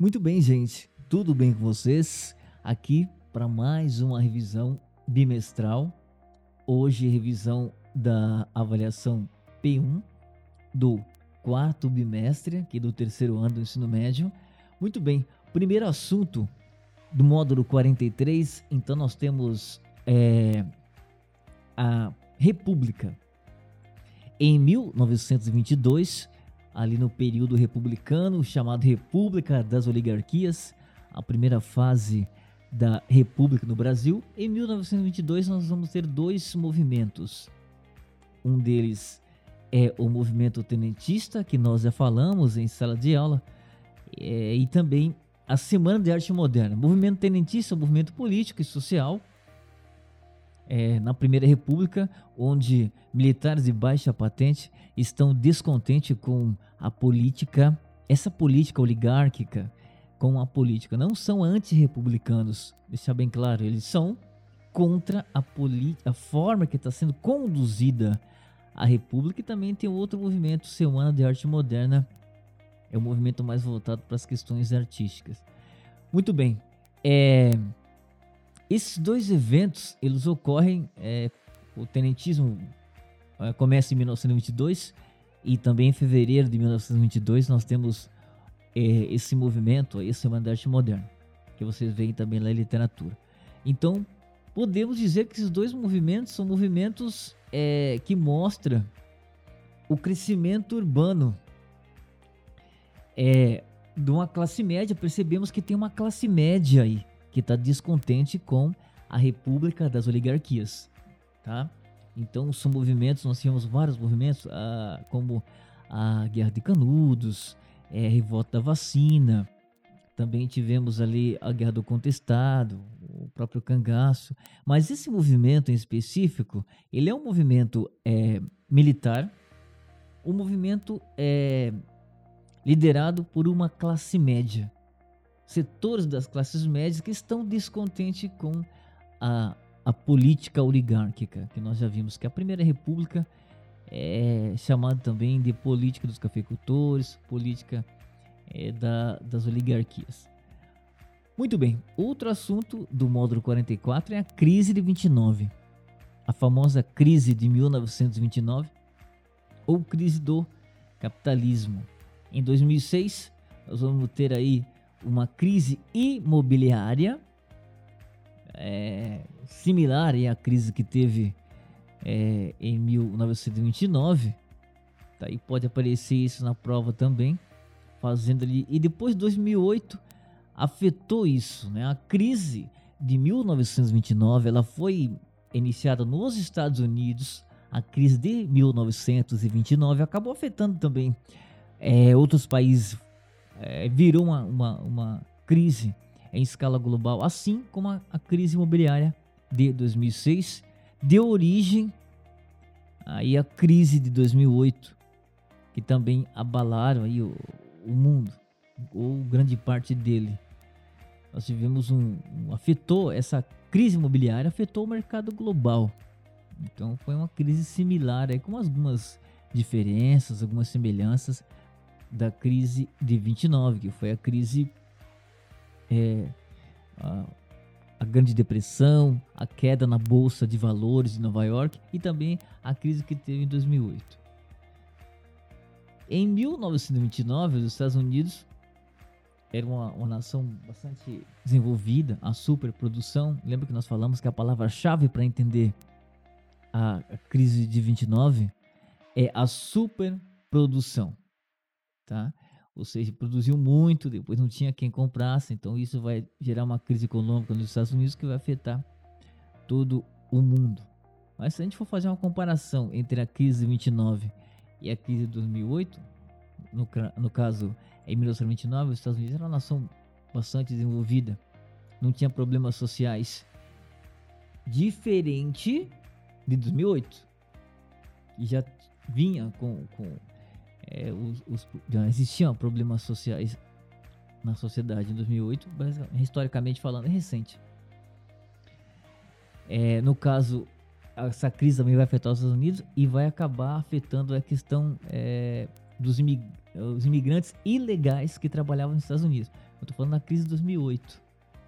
Muito bem, gente. Tudo bem com vocês? Aqui para mais uma revisão bimestral. Hoje, revisão da avaliação P1 do quarto bimestre, aqui do terceiro ano do ensino médio. Muito bem. Primeiro assunto do módulo 43. Então, nós temos é, a República. Em 1922 ali no período republicano, chamado República das Oligarquias, a primeira fase da República no Brasil. Em 1922 nós vamos ter dois movimentos. Um deles é o movimento tenentista, que nós já falamos em sala de aula, é, e também a Semana de Arte Moderna. Movimento tenentista é um movimento político e social é, na Primeira República, onde militares de baixa patente estão descontentes com a política, essa política oligárquica, com a política. Não são antirrepublicanos, deixar bem claro, eles são contra a, a forma que está sendo conduzida a República e também tem outro movimento, Semana de Arte Moderna, é o um movimento mais voltado para as questões artísticas. Muito bem, é, esses dois eventos, eles ocorrem, é, o tenentismo é, começa em 1922 e também em fevereiro de 1922 nós temos é, esse movimento, esse Semana da Arte Moderna, que vocês veem também na literatura. Então, podemos dizer que esses dois movimentos são movimentos é, que mostram o crescimento urbano é, de uma classe média. Percebemos que tem uma classe média aí que está descontente com a República das Oligarquias, tá? Então são movimentos, nós tínhamos vários movimentos, ah, como a Guerra de Canudos, é, a Revolta da Vacina, também tivemos ali a Guerra do Contestado, o próprio cangaço, mas esse movimento em específico, ele é um movimento é, militar, um movimento é, liderado por uma classe média, setores das classes médias que estão descontentes com a, a política oligárquica, que nós já vimos que a Primeira República é chamada também de política dos cafeicultores, política é, da, das oligarquias. Muito bem, outro assunto do módulo 44 é a crise de 29, a famosa crise de 1929 ou crise do capitalismo. Em 2006, nós vamos ter aí uma crise imobiliária é, similar à crise que teve é, em 1929. Tá, e pode aparecer isso na prova também, fazendo ali. E depois de 2008 afetou isso, né? A crise de 1929 ela foi iniciada nos Estados Unidos. A crise de 1929 acabou afetando também é, outros países é, virou uma, uma, uma, crise em escala global, assim como a, a, crise imobiliária de 2006 deu origem aí a crise de 2008, que também abalaram aí o, o mundo, ou grande parte dele. Nós tivemos um, um, afetou essa crise imobiliária afetou o mercado global. Então foi uma crise similar aí com algumas diferenças, algumas semelhanças da crise de 29, que foi a crise é, a, a, Grande Depressão, a queda na bolsa de valores de Nova York e também a crise que teve em 2008. Em 1929, os Estados Unidos era uma, uma nação bastante desenvolvida, a superprodução. Lembra que nós falamos que a palavra-chave para entender a, a crise de 29 é a superprodução tá? Ou seja, produziu muito, depois não tinha quem comprasse, então isso vai gerar uma crise econômica nos Estados Unidos que vai afetar todo o mundo. Mas se a gente for fazer uma comparação entre a crise de 29 e a crise de 2008, no, no caso, em 1929, os Estados Unidos era uma nação bastante desenvolvida, não tinha problemas sociais, diferente de 2008, que já vinha com, com é, os, os, já existiam problemas sociais na sociedade em 2008, mas historicamente falando é recente. É, no caso, essa crise também vai afetar os Estados Unidos e vai acabar afetando a questão é, dos imig imigrantes ilegais que trabalhavam nos Estados Unidos. Eu estou falando da crise de 2008,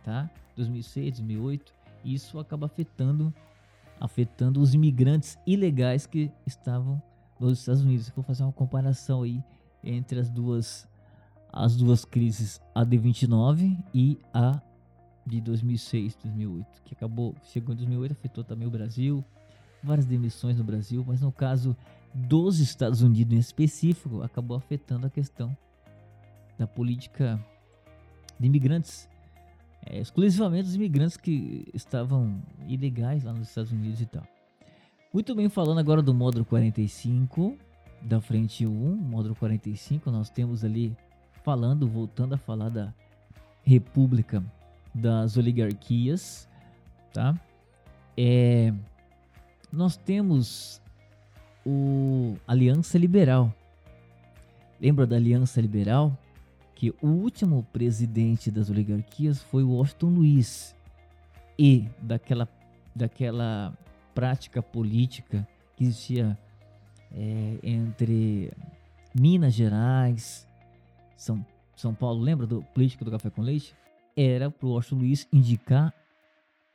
tá? 2006, 2008. Isso acaba afetando afetando os imigrantes ilegais que estavam nos Estados Unidos. Vou fazer uma comparação aí entre as duas as duas crises, a de 29 e a de 2006, 2008, que acabou, chegou em 2008, afetou também o Brasil, várias demissões no Brasil, mas no caso dos Estados Unidos em específico, acabou afetando a questão da política de imigrantes, é, exclusivamente os imigrantes que estavam ilegais lá nos Estados Unidos e tal. Muito bem, falando agora do módulo 45 da frente 1, módulo 45, nós temos ali falando, voltando a falar da República das Oligarquias, tá? É, nós temos o Aliança Liberal. Lembra da Aliança Liberal? Que o último presidente das oligarquias foi o Washington Luiz. E daquela, daquela prática política que existia é, entre Minas Gerais, São, São Paulo, lembra do político do café com leite? Era para o Washington Luiz indicar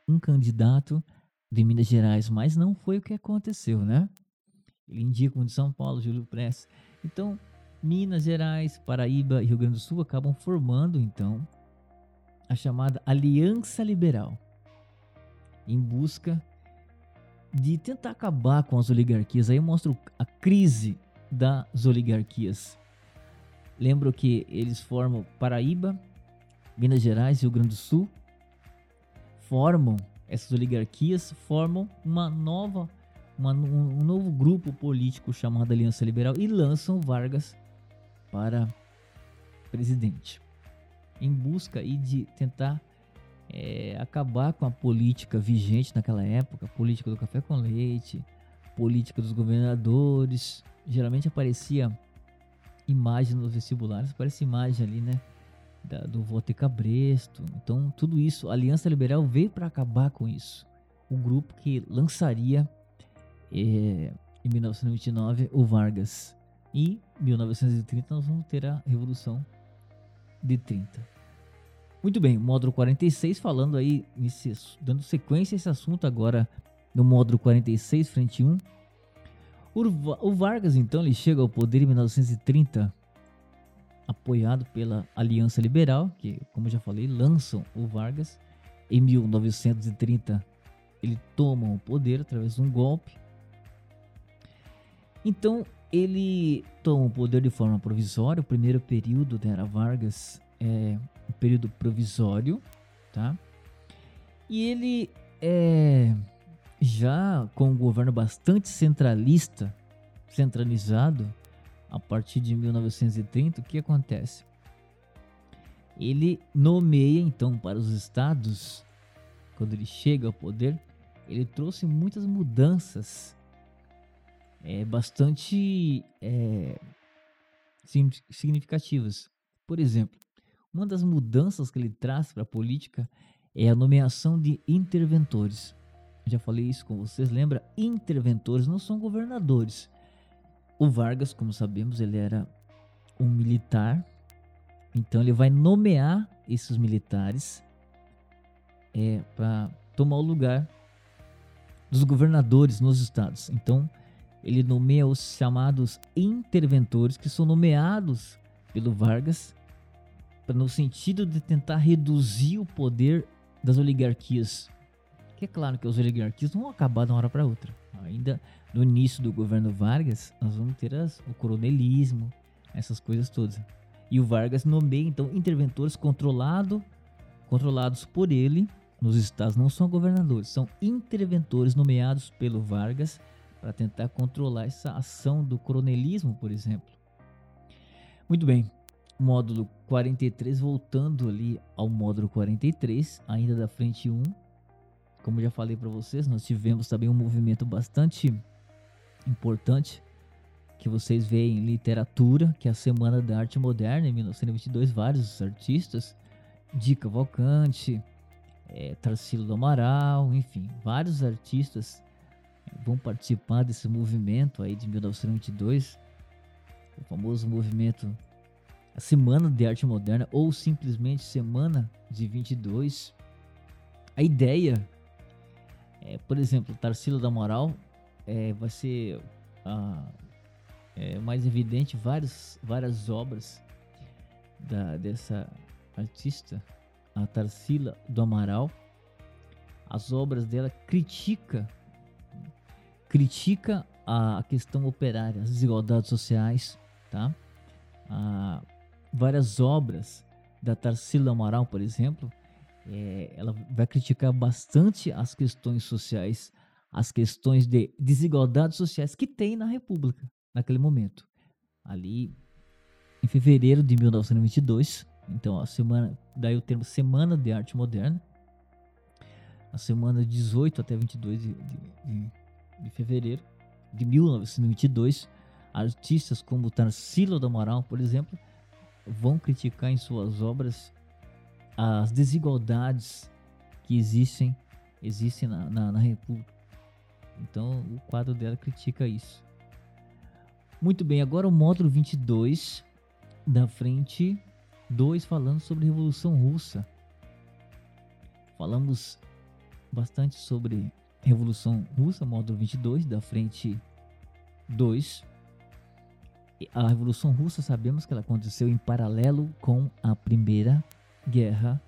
um candidato de Minas Gerais, mas não foi o que aconteceu, né? Ele indica um de São Paulo, Júlio Prestes. Então, Minas Gerais, Paraíba e Rio Grande do Sul acabam formando, então, a chamada Aliança Liberal, em busca de tentar acabar com as oligarquias. Aí eu mostro a crise das oligarquias. Lembro que eles formam Paraíba, Minas Gerais e Rio Grande do Sul, formam essas oligarquias, formam uma nova uma, um novo grupo político chamado Aliança Liberal e lançam Vargas para presidente, em busca aí de tentar é, acabar com a política vigente naquela época, política do café com leite, política dos governadores. Geralmente aparecia imagem nos vestibulares, aparece imagem ali, né? Da, do voto cabresto. Então, tudo isso, a Aliança Liberal veio para acabar com isso. O grupo que lançaria é, em 1929 o Vargas. E em 1930 nós vamos ter a Revolução de 30. Muito bem, módulo 46, falando aí, dando sequência a esse assunto agora no módulo 46, frente 1. O, o Vargas, então, ele chega ao poder em 1930, apoiado pela Aliança Liberal, que, como eu já falei, lançam o Vargas. Em 1930, ele toma o poder através de um golpe então, ele toma o poder de forma provisória. O primeiro período da Era Vargas é um período provisório, tá? E ele é já com um governo bastante centralista, centralizado, a partir de 1930, o que acontece? Ele nomeia então para os estados, quando ele chega ao poder, ele trouxe muitas mudanças é, bastante é, significativas. Por exemplo, uma das mudanças que ele traz para a política é a nomeação de interventores. Eu já falei isso com vocês, lembra? Interventores não são governadores. O Vargas, como sabemos, ele era um militar, então ele vai nomear esses militares é, para tomar o lugar dos governadores nos estados. Então, ele nomeia os chamados interventores, que são nomeados pelo Vargas no sentido de tentar reduzir o poder das oligarquias. Que é claro que as oligarquias não vão acabar de uma hora para outra. Ainda no início do governo Vargas, nós vamos ter as, o coronelismo, essas coisas todas. E o Vargas nomeia então interventores controlado, controlados por ele. Nos estados não são governadores, são interventores nomeados pelo Vargas para tentar controlar essa ação do coronelismo, por exemplo. Muito bem, módulo 43, voltando ali ao módulo 43, ainda da frente 1. Como já falei para vocês, nós tivemos também um movimento bastante importante que vocês veem em literatura, que é a Semana da Arte Moderna, em 1922, vários artistas, Dica Valcante, é, Tarsilo do Amaral, enfim, vários artistas vão participar desse movimento aí de 1922 o famoso movimento a Semana de Arte Moderna ou simplesmente Semana de 22. A ideia é, por exemplo, Tarsila da Moral é, vai ser é, mais evidente várias, várias obras da, dessa artista, a Tarsila do Amaral. As obras dela critica critica a questão operária, as desigualdades sociais, tá? Ah, várias obras da Tarsila Amaral, por exemplo, é, ela vai criticar bastante as questões sociais, as questões de desigualdades sociais que tem na República naquele momento. Ali em fevereiro de 1922, então a semana, daí o termo Semana de Arte Moderna, a semana 18 até 22 de, de, de, de fevereiro de 1922, artistas como Tarsila do Amaral, por exemplo, vão criticar em suas obras as desigualdades que existem existem na, na, na República. Então o quadro dela critica isso. Muito bem, agora o módulo 22 da frente 2 falando sobre a Revolução Russa. Falamos bastante sobre Revolução Russa, módulo 22 da frente 2. A Revolução Russa sabemos que ela aconteceu em paralelo com a Primeira Guerra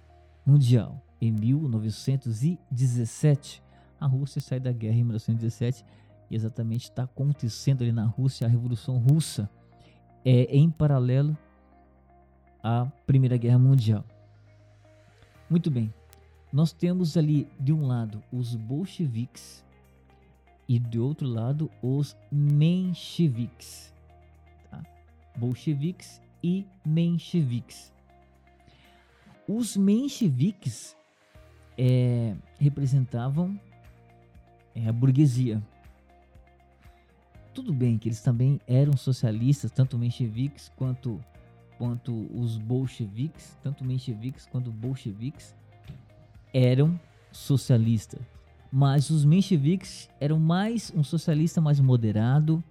Mundial. Em 1917, a Rússia sai da guerra em 1917 e exatamente está acontecendo ali na Rússia a Revolução Russa. É em paralelo à Primeira Guerra Mundial. Muito bem, nós temos ali de um lado os bolcheviques e do outro lado os mencheviques. Bolcheviques e mencheviques. Os mencheviques é, representavam é, a burguesia. Tudo bem que eles também eram socialistas, tanto mencheviques quanto, quanto os bolcheviques, tanto mencheviques quanto bolcheviques eram socialistas. Mas os mencheviques eram mais um socialista mais moderado.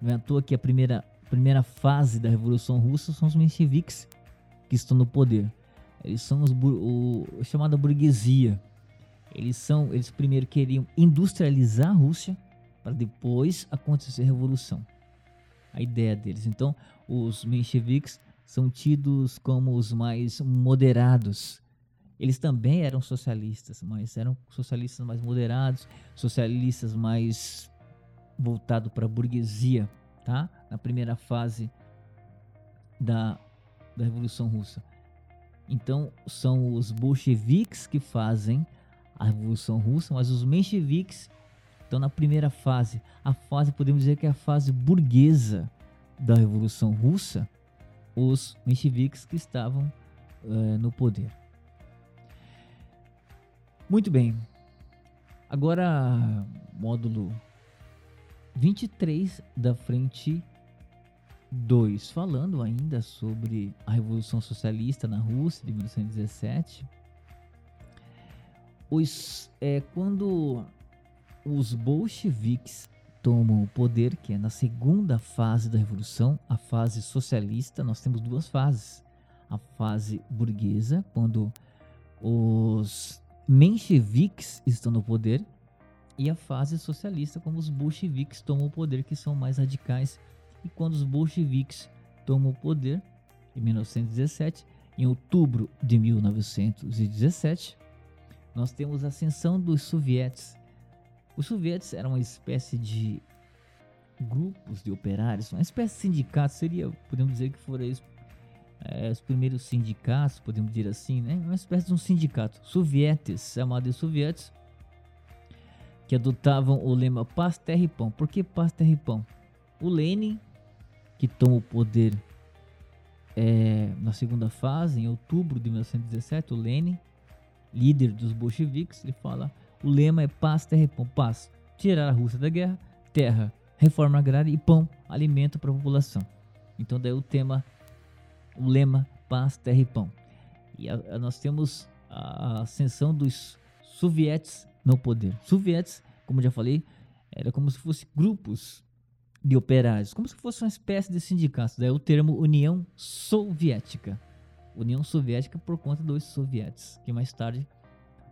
Não é à toa que a primeira, primeira fase da Revolução Russa são os mencheviques que estão no poder. Eles são os, o, chamada burguesia. Eles são, eles primeiro queriam industrializar a Rússia para depois acontecer a revolução. A ideia deles. Então, os mencheviques são tidos como os mais moderados. Eles também eram socialistas, mas eram socialistas mais moderados, socialistas mais voltados para a burguesia, tá? Na primeira fase da, da Revolução Russa. Então são os bolcheviques que fazem a Revolução Russa, mas os mencheviques estão na primeira fase. A fase, podemos dizer que é a fase burguesa da Revolução Russa, os mencheviques que estavam uh, no poder. Muito bem. Agora, módulo 23 da frente 2. Falando ainda sobre a Revolução Socialista na Rússia de 1917, os, é, quando os bolcheviques tomam o poder, que é na segunda fase da Revolução, a fase socialista, nós temos duas fases. A fase burguesa, quando os mencheviques estão no poder, e a fase socialista, quando os bolcheviques tomam o poder, que são mais radicais e quando os bolcheviques tomam o poder, em 1917, em outubro de 1917, nós temos a ascensão dos sovietes. Os sovietes eram uma espécie de grupos de operários, uma espécie de sindicato, seria, podemos dizer que foram eles, é, os primeiros sindicatos, podemos dizer assim, né? uma espécie de um sindicato, sovietes, chamado de sovietes, que adotavam o lema paz, terra e pão. Por que paz, terra e pão? O Lenin que toma o poder é, na segunda fase, em outubro de 1917, o Lenin, líder dos bolcheviques, ele fala: o lema é paz, terra e pão. Paz, tirar a Rússia da guerra, terra, reforma agrária e pão, alimento para a população. Então, daí o tema, o lema paz, terra e pão. E a, a, nós temos a ascensão dos sovietes no poder. Sovietes, como já falei, era como se fossem grupos de operários, como se fosse uma espécie de sindicato. Daí o termo União Soviética. União Soviética por conta dos sovietes, que mais tarde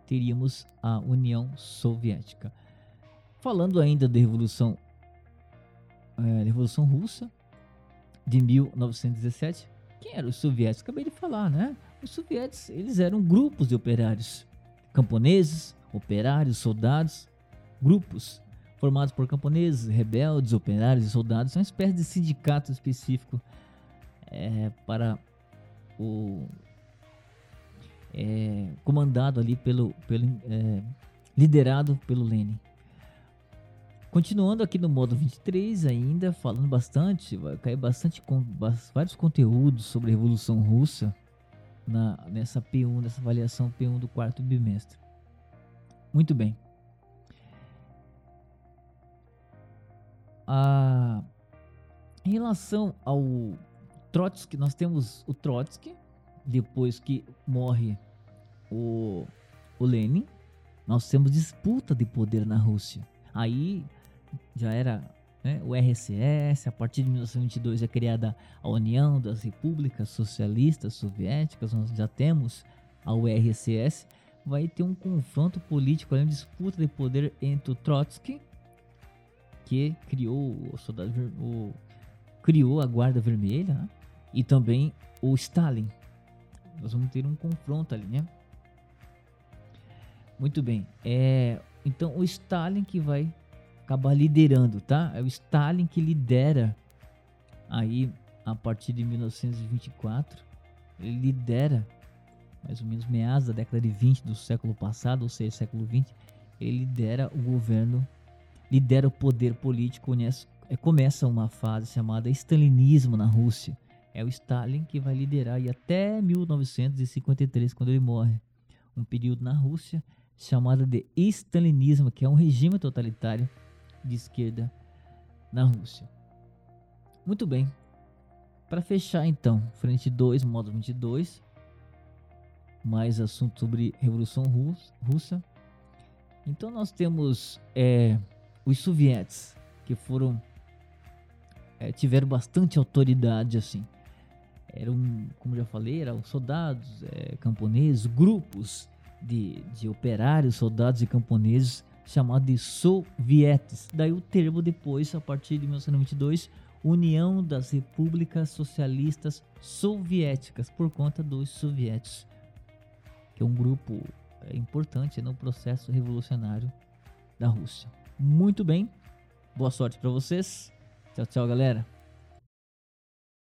teríamos a União Soviética. Falando ainda da Revolução, é, Revolução Russa de 1917, quem eram os soviéticos? Acabei de falar, né? Os soviéticos, eles eram grupos de operários, camponeses, operários, soldados, grupos formados por camponeses, rebeldes, operários e soldados, uma espécie de sindicato específico é, para o é, comandado ali pelo, pelo é, liderado pelo Lenin. Continuando aqui no modo 23 ainda, falando bastante, vai cair bastante com vários conteúdos sobre a Revolução Russa na, nessa P1, nessa avaliação P1 do quarto bimestre. Muito bem. A, em relação ao Trotsky, nós temos o Trotsky, depois que morre o, o Lenin, nós temos disputa de poder na Rússia. Aí já era né, o RCS, a partir de 1922 é criada a União das Repúblicas Socialistas Soviéticas, nós já temos a URSS, vai ter um confronto político, uma disputa de poder entre o Trotsky, que criou o soldado, o, criou a Guarda Vermelha, né, e também o Stalin. Nós vamos ter um confronto ali, né? Muito bem. É, então o Stalin que vai acabar liderando, tá? É o Stalin que lidera aí a partir de 1924. Ele lidera mais ou menos meados da década de 20 do século passado, ou seja, século 20, ele lidera o governo, lidera o poder político, é, começa uma fase chamada stalinismo na Rússia. É o Stalin que vai liderar e até 1953, quando ele morre, um período na Rússia chamado de stalinismo, que é um regime totalitário de esquerda na Rússia. Muito bem. Para fechar então, frente 2, modo 22, mais assunto sobre Revolução Russa. Então nós temos é, os sovietes que foram é, tiveram bastante autoridade assim. Eram, como já falei, eram soldados, é, camponeses, grupos de, de operários, soldados e camponeses chamados de sovietes. Daí o termo depois, a partir de 1922, União das Repúblicas Socialistas Soviéticas, por conta dos sovietes que é um grupo é, importante no processo revolucionário da Rússia. Muito bem, boa sorte para vocês. Tchau, tchau, galera.